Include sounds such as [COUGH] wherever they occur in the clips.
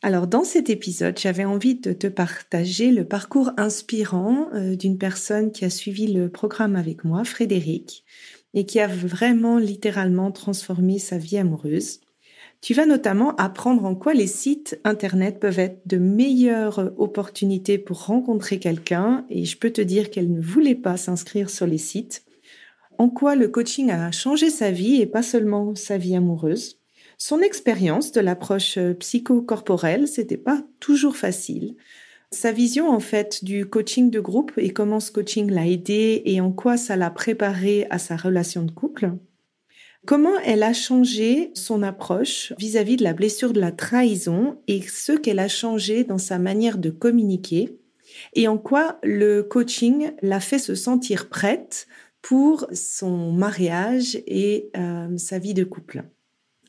Alors dans cet épisode, j'avais envie de te partager le parcours inspirant euh, d'une personne qui a suivi le programme avec moi, Frédéric, et qui a vraiment littéralement transformé sa vie amoureuse. Tu vas notamment apprendre en quoi les sites Internet peuvent être de meilleures opportunités pour rencontrer quelqu'un, et je peux te dire qu'elle ne voulait pas s'inscrire sur les sites. En quoi le coaching a changé sa vie et pas seulement sa vie amoureuse son expérience de l'approche euh, psychocorporelle, c'était pas toujours facile. Sa vision en fait du coaching de groupe et comment ce coaching l'a aidé et en quoi ça l'a préparé à sa relation de couple. Comment elle a changé son approche vis-à-vis -vis de la blessure de la trahison et ce qu'elle a changé dans sa manière de communiquer et en quoi le coaching l'a fait se sentir prête pour son mariage et euh, sa vie de couple.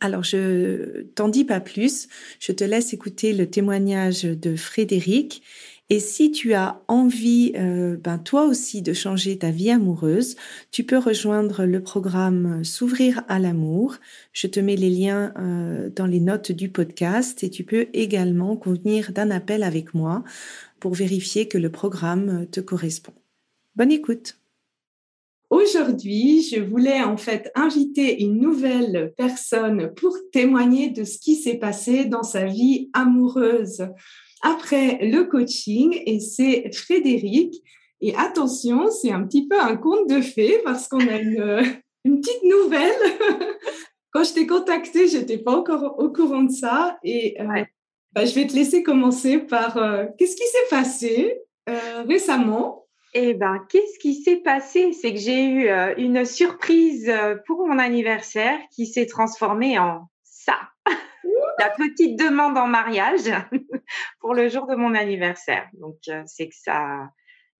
Alors, je t'en dis pas plus. Je te laisse écouter le témoignage de Frédéric. Et si tu as envie, euh, ben toi aussi, de changer ta vie amoureuse, tu peux rejoindre le programme S'ouvrir à l'amour. Je te mets les liens euh, dans les notes du podcast et tu peux également convenir d'un appel avec moi pour vérifier que le programme te correspond. Bonne écoute. Aujourd'hui, je voulais en fait inviter une nouvelle personne pour témoigner de ce qui s'est passé dans sa vie amoureuse après le coaching et c'est Frédéric. Et attention, c'est un petit peu un conte de fées parce qu'on a une, [LAUGHS] une petite nouvelle. [LAUGHS] Quand je t'ai contacté, j'étais pas encore au courant de ça et euh, bah, je vais te laisser commencer par euh, qu'est-ce qui s'est passé euh, récemment? Eh ben, qu'est-ce qui s'est passé? C'est que j'ai eu euh, une surprise euh, pour mon anniversaire qui s'est transformée en ça. La petite demande en mariage [LAUGHS] pour le jour de mon anniversaire. Donc, euh, c'est que ça,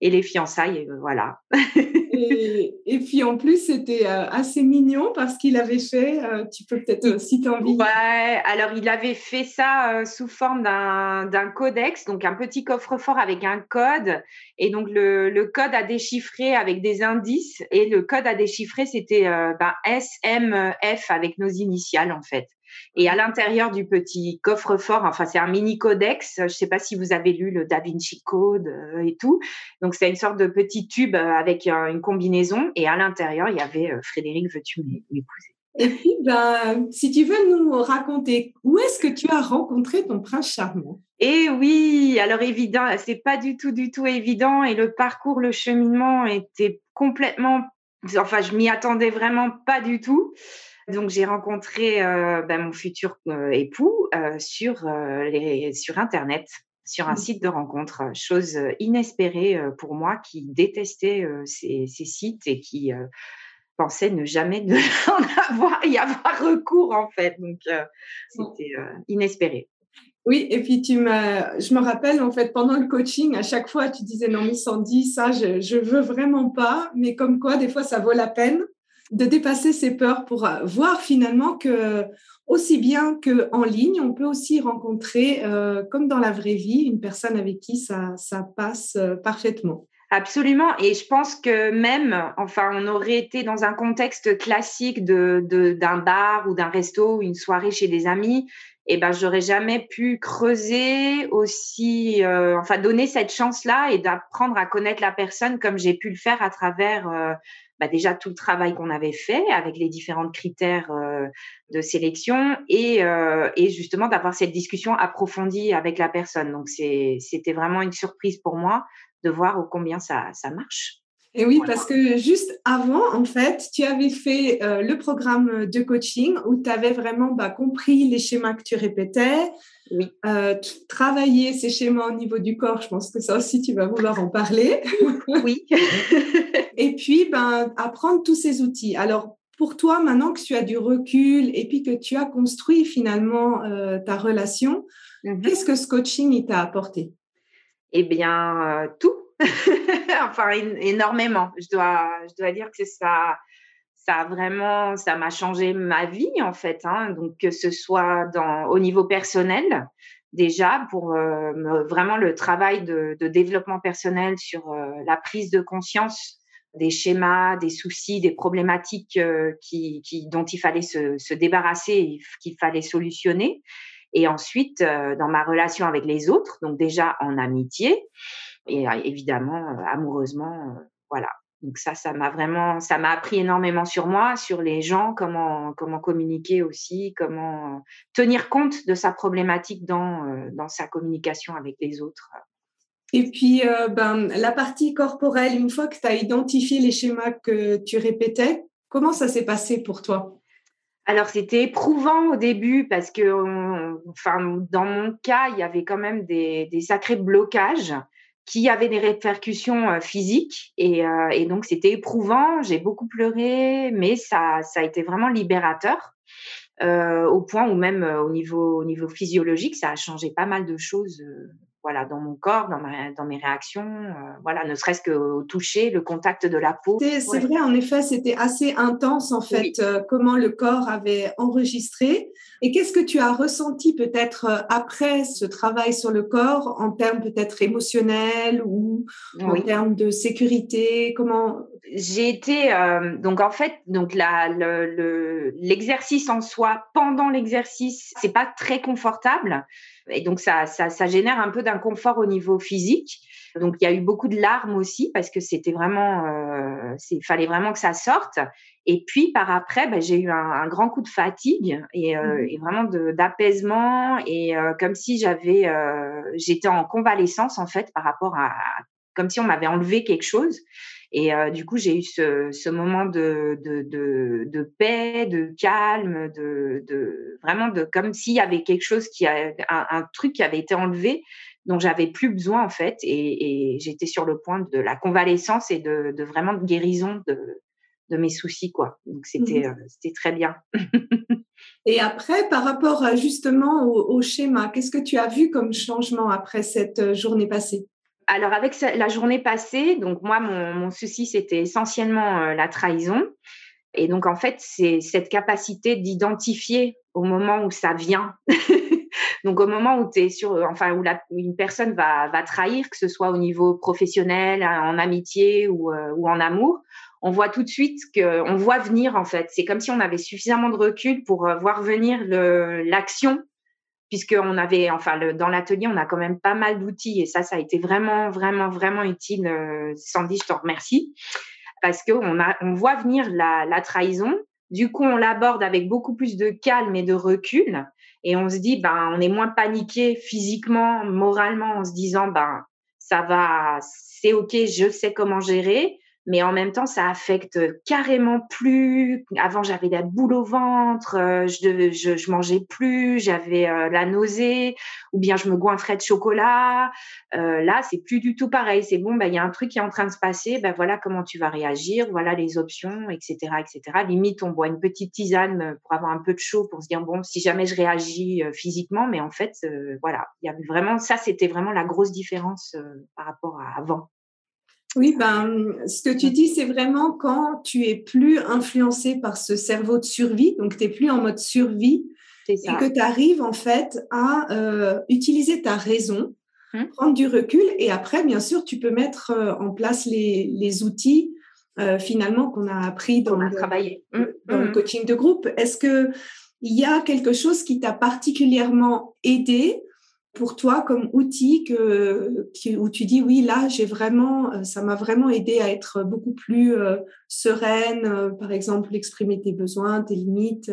et les fiançailles, euh, voilà. [LAUGHS] et, puis en plus, c'était euh, assez mignon parce qu'il avait fait, euh, tu peux peut-être si tu envie. Ouais, alors il avait fait ça sous forme d'un codex, donc un petit coffre-fort avec un code. Et donc le, le, code à déchiffrer avec des indices. Et le code à déchiffrer, c'était ben, SMF avec nos initiales en fait. Et à l'intérieur du petit coffre-fort, enfin c'est un mini codex, je ne sais pas si vous avez lu le Da Vinci Code euh, et tout. Donc c'est une sorte de petit tube euh, avec une combinaison et à l'intérieur il y avait euh, Frédéric, veux-tu m'épouser? Et puis, ben, si tu veux nous raconter, où est-ce que tu as rencontré ton prince charmant? Eh oui, alors évident, c'est pas du tout, du tout évident. Et le parcours, le cheminement était complètement, enfin, je m'y attendais vraiment pas du tout. Donc j'ai rencontré euh, ben, mon futur euh, époux euh, sur les sur internet, sur un mmh. site de rencontre, chose inespérée pour moi qui détestait ces, ces, sites et qui pensait ne jamais [LAUGHS] en avoir y avoir recours en fait. Donc c'était inespéré. Oui, et puis tu je me rappelle en fait pendant le coaching, à chaque fois tu disais non mais Sandy, ça je, je veux vraiment pas, mais comme quoi des fois ça vaut la peine de dépasser ses peurs pour euh, voir finalement que aussi bien qu'en ligne, on peut aussi rencontrer, euh, comme dans la vraie vie, une personne avec qui ça, ça passe euh, parfaitement. Absolument. Et je pense que même, enfin, on aurait été dans un contexte classique de, d'un bar ou d'un resto ou une soirée chez des amis. Et eh ben, j'aurais jamais pu creuser aussi, enfin, donner cette chance-là et d'apprendre à connaître la personne comme j'ai pu le faire à travers bah déjà tout le travail qu'on avait fait avec les différents critères euh, de sélection et, euh, et justement d'avoir cette discussion approfondie avec la personne. Donc c'était vraiment une surprise pour moi de voir combien ça, ça marche. Et oui, parce que juste avant, en fait, tu avais fait euh, le programme de coaching où tu avais vraiment bah, compris les schémas que tu répétais, oui. euh, travailler ces schémas au niveau du corps. Je pense que ça aussi, tu vas vouloir en parler. Oui. [LAUGHS] et puis, ben, apprendre tous ces outils. Alors, pour toi, maintenant que tu as du recul et puis que tu as construit finalement euh, ta relation, mm-hmm. qu'est-ce que ce coaching t'a apporté? Eh bien, euh, tout [LAUGHS] enfin, énormément. Je dois, je dois dire que ça, ça a vraiment, ça m'a changé ma vie en fait. Hein. Donc que ce soit dans, au niveau personnel, déjà pour euh, vraiment le travail de, de, développement personnel sur euh, la prise de conscience des schémas, des soucis, des problématiques euh, qui, qui, dont il fallait se, se débarrasser, qu'il fallait solutionner. Et ensuite, dans ma relation avec les autres, donc déjà en amitié, et euh, évidemment euh, amoureusement euh, voilà donc ça ça m'a vraiment ça m'a appris énormément sur moi sur les gens comment comment communiquer aussi comment tenir compte de sa problématique dans dans sa communication avec les autres et puis, ben, la partie corporelle, une fois que tu as identifié les schémas que tu répétais, comment ça s'est passé pour toi? Alors c'était éprouvant au début parce que, enfin, dans mon cas, il y avait quand même des, sacrés blocages qui avait des répercussions euh, physiques et, euh, et donc c'était éprouvant. J'ai beaucoup pleuré, mais ça, ça a été vraiment libérateur. Euh, au point où même euh, au niveau physiologique, ça a changé pas mal de choses voilà, dans mon corps, dans, ma, dans mes réactions, euh, voilà, ne serait-ce qu'au toucher, le contact de la peau. C'est vrai, en effet, c'était assez intense, en fait, euh, comment le corps avait enregistré. Et qu'est-ce que tu as ressenti peut-être euh, après ce travail sur le corps, en termes peut-être émotionnels ou en termes de sécurité? Comment? J'ai été, donc en fait, donc l'exercice le, en soi, pendant l'exercice, c'est pas très confortable. Et donc, ça, ça, ça génère un peu d'inconfort au niveau physique. Donc, il y a eu beaucoup de larmes aussi parce que c'était vraiment, euh, il fallait vraiment que ça sorte. Et puis, par après, ben, j'ai eu un, un, grand coup de fatigue et, euh, mmh et vraiment d'apaisement et euh, comme si j'avais, euh, j'étais en convalescence en fait par rapport à, comme si on m'avait enlevé quelque chose. Et euh, du coup, j'ai eu ce, ce moment de, de, de, de, paix, de calme, de, de vraiment de comme s'il y avait quelque chose qui a un, un, truc qui avait été enlevé dont j'avais plus besoin en fait. Et, et j'étais sur le point de la convalescence et de, de vraiment de guérison de, de mes soucis quoi. Donc c'était mmh. très bien. [LAUGHS] et après, par rapport justement au, au schéma, qu'est-ce que tu as vu comme changement après cette journée passée? Alors avec la journée passée, donc moi mon, souci c'était essentiellement euh, la trahison. Et donc en fait c'est cette capacité d'identifier au moment où ça vient. [LAUGHS] donc au moment où tu sur, enfin où une personne va, va trahir, que ce soit au niveau professionnel, en amitié ou, euh, ou en amour, on voit tout de suite que on voit venir en fait. C'est comme si on avait suffisamment de recul pour euh, voir venir l'action puisqu'on avait, enfin, dans l'atelier, on a quand même pas mal d'outils et ça, ça a été vraiment, vraiment, vraiment utile. Euh, Sandy, je t'en remercie parce qu'on on voit venir la, la trahison. Du coup, on l'aborde avec beaucoup plus de calme et de recul et on se dit, ben, on est moins paniqué physiquement, moralement, en se disant, ben, ça va, c'est ok, je sais comment gérer mais en même temps, ça affecte carrément plus. Avant, j'avais la boule au ventre, euh, je, mangeais plus, j'avais euh, la nausée, ou bien je me goinfrais de chocolat. Euh, là, c'est plus du tout pareil. C'est bon, bah, il y a un truc qui est en train de se passer. Ben voilà comment tu vas réagir, voilà les options, etc., etc. Limite, on boit une petite tisane pour avoir un peu de chaud, pour se dire bon, si jamais je réagis physiquement, mais en fait, voilà, il y avait vraiment ça, c'était vraiment la grosse différence par rapport à avant. Oui, ben, ce que tu dis, c'est vraiment quand tu es plus influencé par ce cerveau de survie, donc tu n'es plus en mode survie, et que tu arrives en fait à euh, utiliser ta raison, hum. prendre du recul, et après, bien sûr, tu peux mettre euh, en place les, les outils euh, finalement qu'on a appris dans, le, hum, le hum. coaching de groupe. Est-ce que il y a quelque chose qui t'a particulièrement aidé pour toi comme outil que, où tu dis oui là j'ai vraiment euh, ça m'a vraiment aidé à être beaucoup plus euh, sereine euh, par exemple exprimer tes besoins tes limites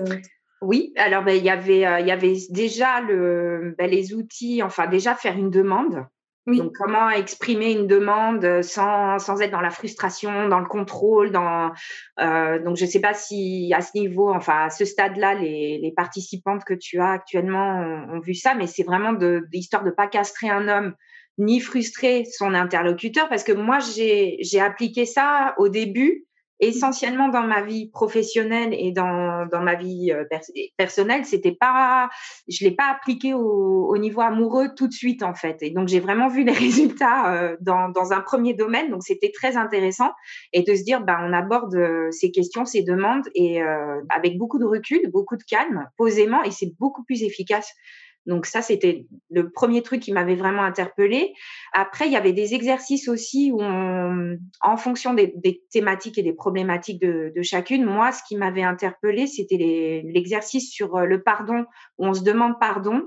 oui alors ben, il y avait déjà le ben, les outils enfin déjà faire une demande Donc, comment exprimer une demande sans, sans, être dans la frustration, dans le contrôle, dans euh, donc je ne sais pas si à ce niveau, enfin à ce stade-là, les, les, participantes que tu as actuellement ont, vu ça, mais c'est vraiment de, de de pas castrer un homme ni frustrer son interlocuteur, parce que moi j'ai appliqué ça au début essentiellement dans ma vie professionnelle et dans, dans ma vie euh, personnelle, c'était pas, je l'ai pas appliqué au, au, niveau amoureux tout de suite en fait. Et donc j'ai vraiment vu les [LAUGHS] résultats euh, dans, dans un premier domaine, donc c'était très intéressant. Et de se dire, ben on aborde euh, ces questions, ces demandes et avec beaucoup de recul, beaucoup de calme, posément. Et c'est beaucoup plus efficace donc ça, c'était le premier truc qui m'avait vraiment interpellée. Après, il y avait des exercices aussi où, en fonction des, thématiques et des problématiques de, chacune, moi, ce qui m'avait interpellée, c'était l'exercice sur euh, le pardon, où on se demande pardon.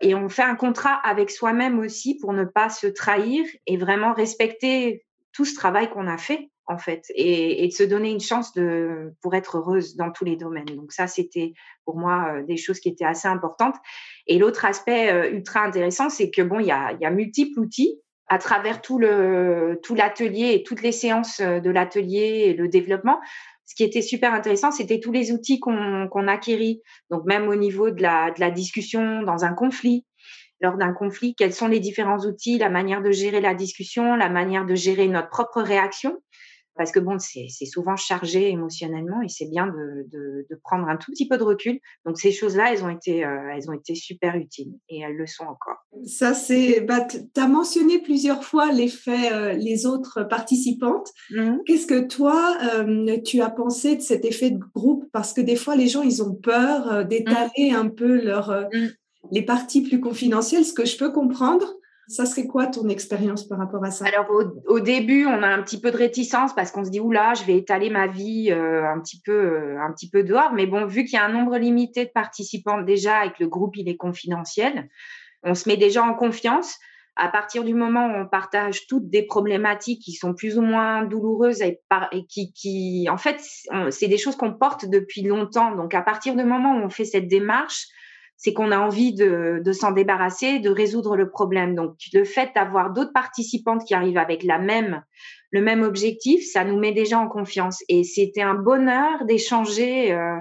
Et on fait un contrat avec soi-même aussi pour ne pas se trahir et vraiment respecter tout ce travail qu'on a fait en fait, et, de se donner une chance de, pour être heureuse dans tous les domaines. Donc ça, c'était pour moi des choses qui étaient assez importantes. Et l'autre aspect ultra intéressant, c'est que bon, il y a, y multiples outils à travers tout le tout l'atelier et toutes les séances de l'atelier et le développement. Ce qui était super intéressant, c'était tous les outils qu'on qu'on acquérit. Donc même au niveau de la discussion dans un conflit, lors d'un conflit, quels sont les différents outils, la manière de gérer la discussion, la manière de gérer notre propre réaction parce que bon, c'est souvent chargé émotionnellement et c'est bien de, de, de, prendre un tout petit peu de recul. Donc ces choses-là, elles ont été, euh, elles ont été super utiles et elles le sont encore. Ça c'est, bah, tu as mentionné plusieurs fois l'effet euh, les autres participantes. Mmh. Qu'est-ce que toi euh, tu as pensé de cet effet de groupe? Parce que des fois les gens ils ont peur d'étaler mmh. un peu leur mmh. les parties plus confidentielles, ce que je peux comprendre. Ça serait quoi ton expérience par rapport à ça? Alors au, début, on a un petit peu de réticence parce qu'on se dit oula, je vais étaler ma vie euh, un petit peu, euh, un petit peu dehors. Mais bon, vu qu'il y a un nombre limité de participants déjà et que le groupe il est confidentiel, on se met déjà en confiance. À partir du moment où on partage toutes des problématiques qui sont plus ou moins douloureuses et, qui, qui, en fait, c'est des choses qu'on porte depuis longtemps. Donc à partir du moment où on fait cette démarche, c'est qu'on a envie de, de s'en débarrasser, de résoudre le problème. Donc, le fait d'avoir d'autres participantes qui arrivent avec la même, le même objectif, ça nous met déjà en confiance. Et c'était un bonheur d'échanger euh,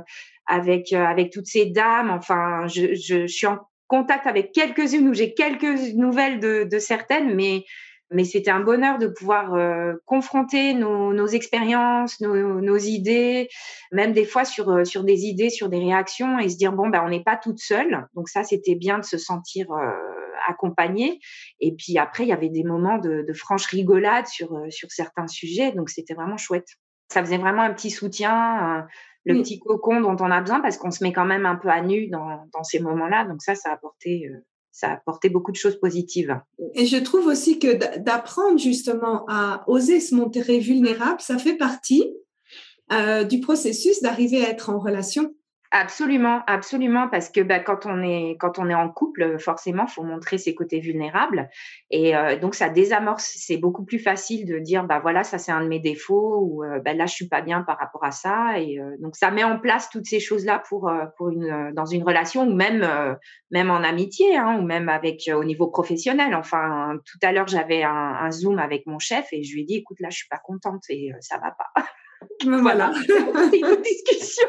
avec euh, avec toutes ces dames. Enfin, je, je, suis en contact avec quelques-unes où j'ai quelques nouvelles de, de certaines, mais mais c'était un bonheur de pouvoir euh, confronter nos, nos expériences, nos, nos, idées, même des fois sur, euh, sur des idées, sur des réactions et se dire bon ben on n'est pas toute seule. Donc ça c'était bien de se sentir euh, accompagnée. Et puis après il y avait des moments de, de franche rigolade sur sur certains sujets. Donc c'était vraiment chouette. Ça faisait vraiment un petit soutien. le petit cocon dont on a besoin parce qu'on se met quand même un peu à nu dans, dans ces moments-là. Donc ça, ça a apporté ça a apporté beaucoup de choses positives. Et je trouve aussi que d'apprendre justement à oser se montrer vulnérable, ça fait partie euh, du processus d'arriver à être en relation. Absolument, absolument, parce que bah, quand on est quand on est en couple, forcément, faut montrer ses côtés vulnérables, et euh, donc ça désamorce. C'est beaucoup plus facile de dire bah voilà, ça c'est un de mes défauts, ou euh, bah, là je suis pas bien par rapport à ça, et euh, donc ça met en place toutes ces choses là pour pour une dans une relation ou même même en amitié, hein, ou même avec au niveau professionnel. Enfin, tout à l'heure j'avais un, un, zoom avec mon chef et je lui ai dit écoute là je suis pas contente et ça va pas. [LAUGHS] voilà, [LAUGHS] c'est une [LAUGHS] discussion.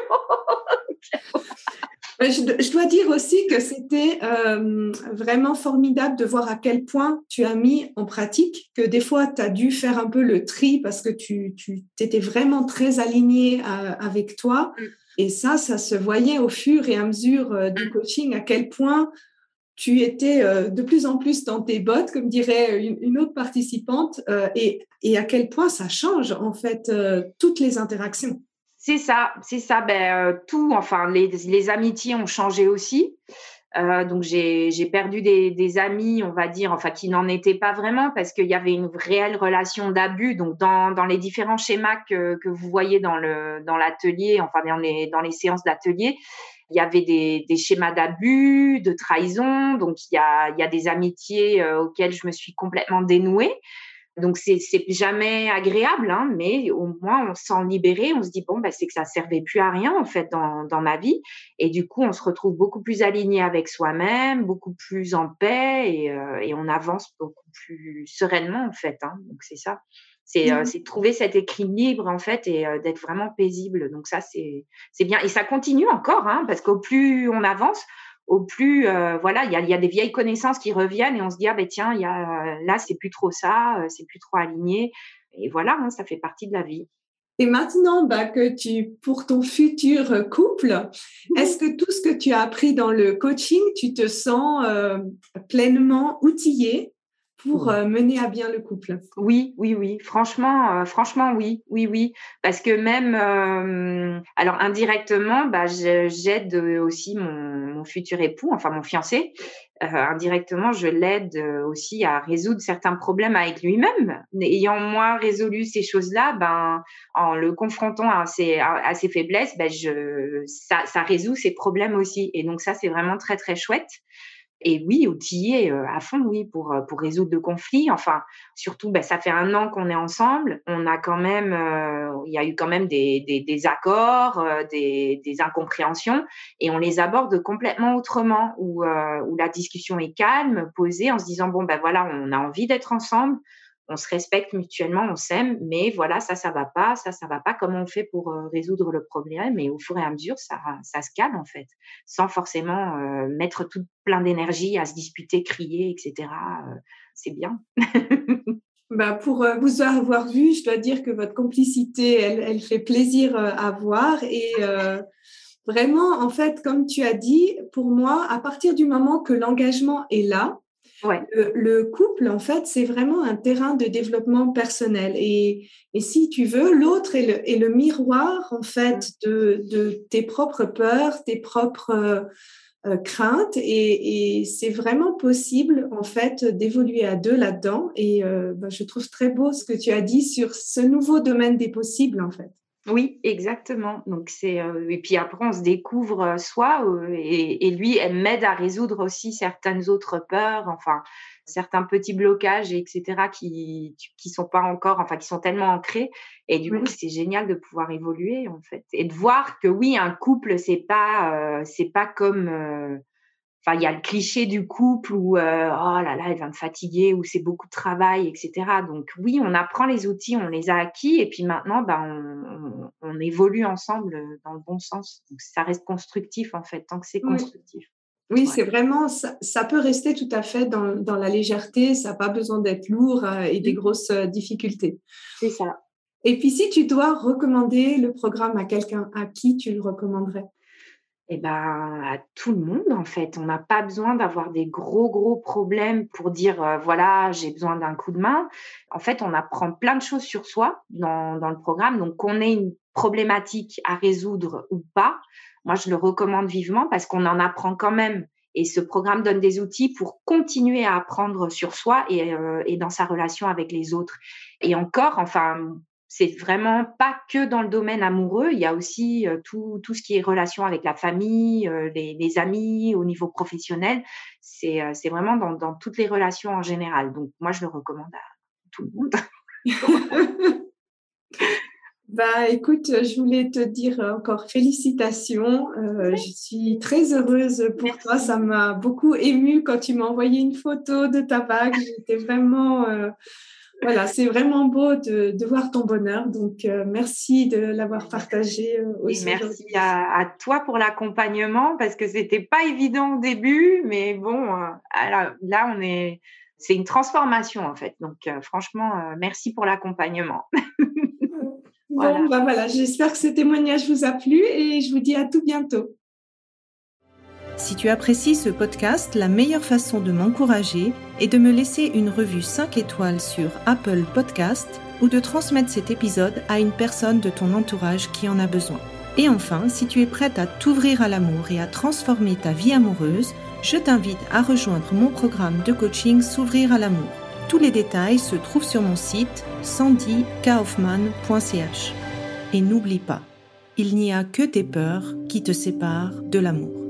[LAUGHS] Je, dois dire aussi que c'était euh, vraiment formidable de voir à quel point tu as mis en pratique, que des fois tu as dû faire un peu le tri parce que tu, tu étais vraiment très aligné euh, avec toi. Mm. Et ça, ça se voyait au fur et à mesure euh, du mm. coaching à quel point tu étais de plus en plus dans tes bottes, comme dirait une, autre participante, et, et, à quel point ça change en fait toutes les interactions. C'est ça, c'est ça. Ben, euh, tout, enfin, les, amitiés ont changé aussi. Euh, donc, j'ai perdu des, amis, on va dire, enfin, qui n'en étaient pas vraiment parce qu'il y avait une réelle relation d'abus. Donc, dans, les différents schémas que, vous voyez dans l'atelier, enfin, dans les séances d'atelier, il y avait des, schémas d'abus, de trahison. Donc, il y a, il y a des amitiés euh, auxquelles je me suis complètement dénouée. Donc c'est jamais agréable, hein, mais au moins on se sent libéré. On se dit bon, bah, c'est que ça servait plus à rien en fait dans, dans ma vie. Et du coup, on se retrouve beaucoup plus aligné avec soi-même, beaucoup plus en paix et, euh, et on avance beaucoup plus sereinement en fait. Hein. Donc c'est ça. C'est euh, mmh. trouver cet équilibre en fait et euh, d'être vraiment paisible. Donc ça c'est c'est bien. Et ça continue encore hein, parce qu'au plus on avance, au plus euh, voilà il y a, y a, des vieilles connaissances qui reviennent et on se dit ah ben tiens il y a là c'est plus trop ça euh, c'est plus trop aligné. Et voilà hein, ça fait partie de la vie. Et maintenant bah, que tu pour ton futur couple est-ce que tout ce que tu as appris dans le coaching tu te sens euh, pleinement outillé pour euh, mener à bien le couple. Oui, oui, oui. Franchement, euh, franchement, oui, oui, oui. Parce que même, euh, alors indirectement, bah, j'aide aussi mon, mon, futur époux, enfin mon fiancé. indirectement, je l'aide aussi à résoudre certains problèmes avec lui-même. Ayant moi résolu ces choses-là, ben, en le confrontant à ses, à, ses faiblesses, ben, je, ça, ça résout ses problèmes aussi. Et donc ça, c'est vraiment très, très chouette. Et oui, outillé euh, à fond, oui, pour, euh, pour résoudre de conflits. Enfin, surtout, ben, ça fait un an qu'on est ensemble. On a quand même, euh, il y a eu quand même des, des, des accords, des, des, incompréhensions, et on les aborde complètement autrement, où, où la discussion est calme, posée, en se disant bon ben voilà, on a envie d'être ensemble, on se respecte mutuellement, on s'aime, mais voilà, ça, ça va pas, ça, ça va pas. Comment on fait pour euh, résoudre le problème? Et au fur et à mesure, ça, ça se calme en fait, sans forcément euh, mettre tout plein d'énergie à se disputer, crier, etc. Euh, c'est bien. [LAUGHS] bah pour vous avoir vu, je dois dire que votre complicité, elle, elle fait plaisir à voir et vraiment, en fait, comme tu as dit, pour moi, à partir du moment que l'engagement est là, le, couple, en fait, c'est vraiment un terrain de développement personnel. Et, si tu veux, l'autre est le, miroir, en fait, de, tes propres peurs, tes propres euh, craintes. Et, c'est vraiment possible, en fait, d'évoluer à deux là-dedans. Et euh, bah, je trouve très beau ce que tu as dit sur ce nouveau domaine des possibles, en fait. Oui, exactement. Donc c'est euh, et puis après on se découvre euh, soi euh, et, et, lui elle m'aide à résoudre aussi certaines autres peurs, enfin certains petits blocages etc qui qui sont pas encore enfin qui sont tellement ancrés et du coup c'est génial de pouvoir évoluer en fait et de voir que oui un couple c'est pas c'est pas comme il y a le cliché du couple où euh, oh là là, elle vient de fatiguer, ou c'est beaucoup de travail, etc. Donc oui, on apprend les outils, on les a acquis, et puis maintenant, ben, on, évolue ensemble dans le bon sens. Donc ça reste constructif en fait, tant que c'est constructif. Oui, c'est vraiment, ça, peut rester tout à fait dans, dans la légèreté, ça n'a pas besoin d'être lourd euh, et des grosses euh, difficultés. C'est ça. Et puis si tu dois recommander le programme à quelqu'un, à qui tu le recommanderais? Eh ben, à tout le monde, en fait. On n'a pas besoin d'avoir des gros, gros problèmes pour dire, voilà, j'ai besoin d'un coup de main. En fait, on apprend plein de choses sur soi dans, dans le programme. Donc, qu'on ait une problématique à résoudre ou pas, moi, je le recommande vivement parce qu'on en apprend quand même. Et ce programme donne des outils pour continuer à apprendre sur soi et, euh, et dans sa relation avec les autres. Et encore, enfin, c'est vraiment pas que dans le domaine amoureux, il y a aussi euh, tout, tout ce qui est relation avec la famille, euh, les, les, amis, au niveau professionnel. C'est euh, c'est vraiment dans, dans, toutes les relations en général. Donc, moi, je le recommande à tout le monde. [LAUGHS] bah, écoute, je voulais te dire encore félicitations. je suis très heureuse pour toi. Ça m'a beaucoup émue quand tu m'as envoyé une photo de ta bague. J'étais vraiment voilà, c'est vraiment beau de, de, voir ton bonheur. Donc, euh, merci de l'avoir partagé euh, aussi. merci à, à, toi pour l'accompagnement parce que c'était pas évident au début, mais bon, euh, alors, là, on est, c'est une transformation en fait. Donc, franchement, merci pour l'accompagnement. [LAUGHS] voilà. Bon, bah voilà, j'espère que ce témoignage vous a plu et je vous dis à tout bientôt. Si tu apprécies ce podcast, la meilleure façon de m'encourager est de me laisser une revue 5 étoiles sur Apple Podcast ou de transmettre cet épisode à une personne de ton entourage qui en a besoin. Et enfin, si tu es prête à t'ouvrir à l'amour et à transformer ta vie amoureuse, je t'invite à rejoindre mon programme de coaching S'ouvrir à l'amour. Tous les détails se trouvent sur mon site sandykaufman.ch. Et n'oublie pas, il n'y a que tes peurs qui te séparent de l'amour.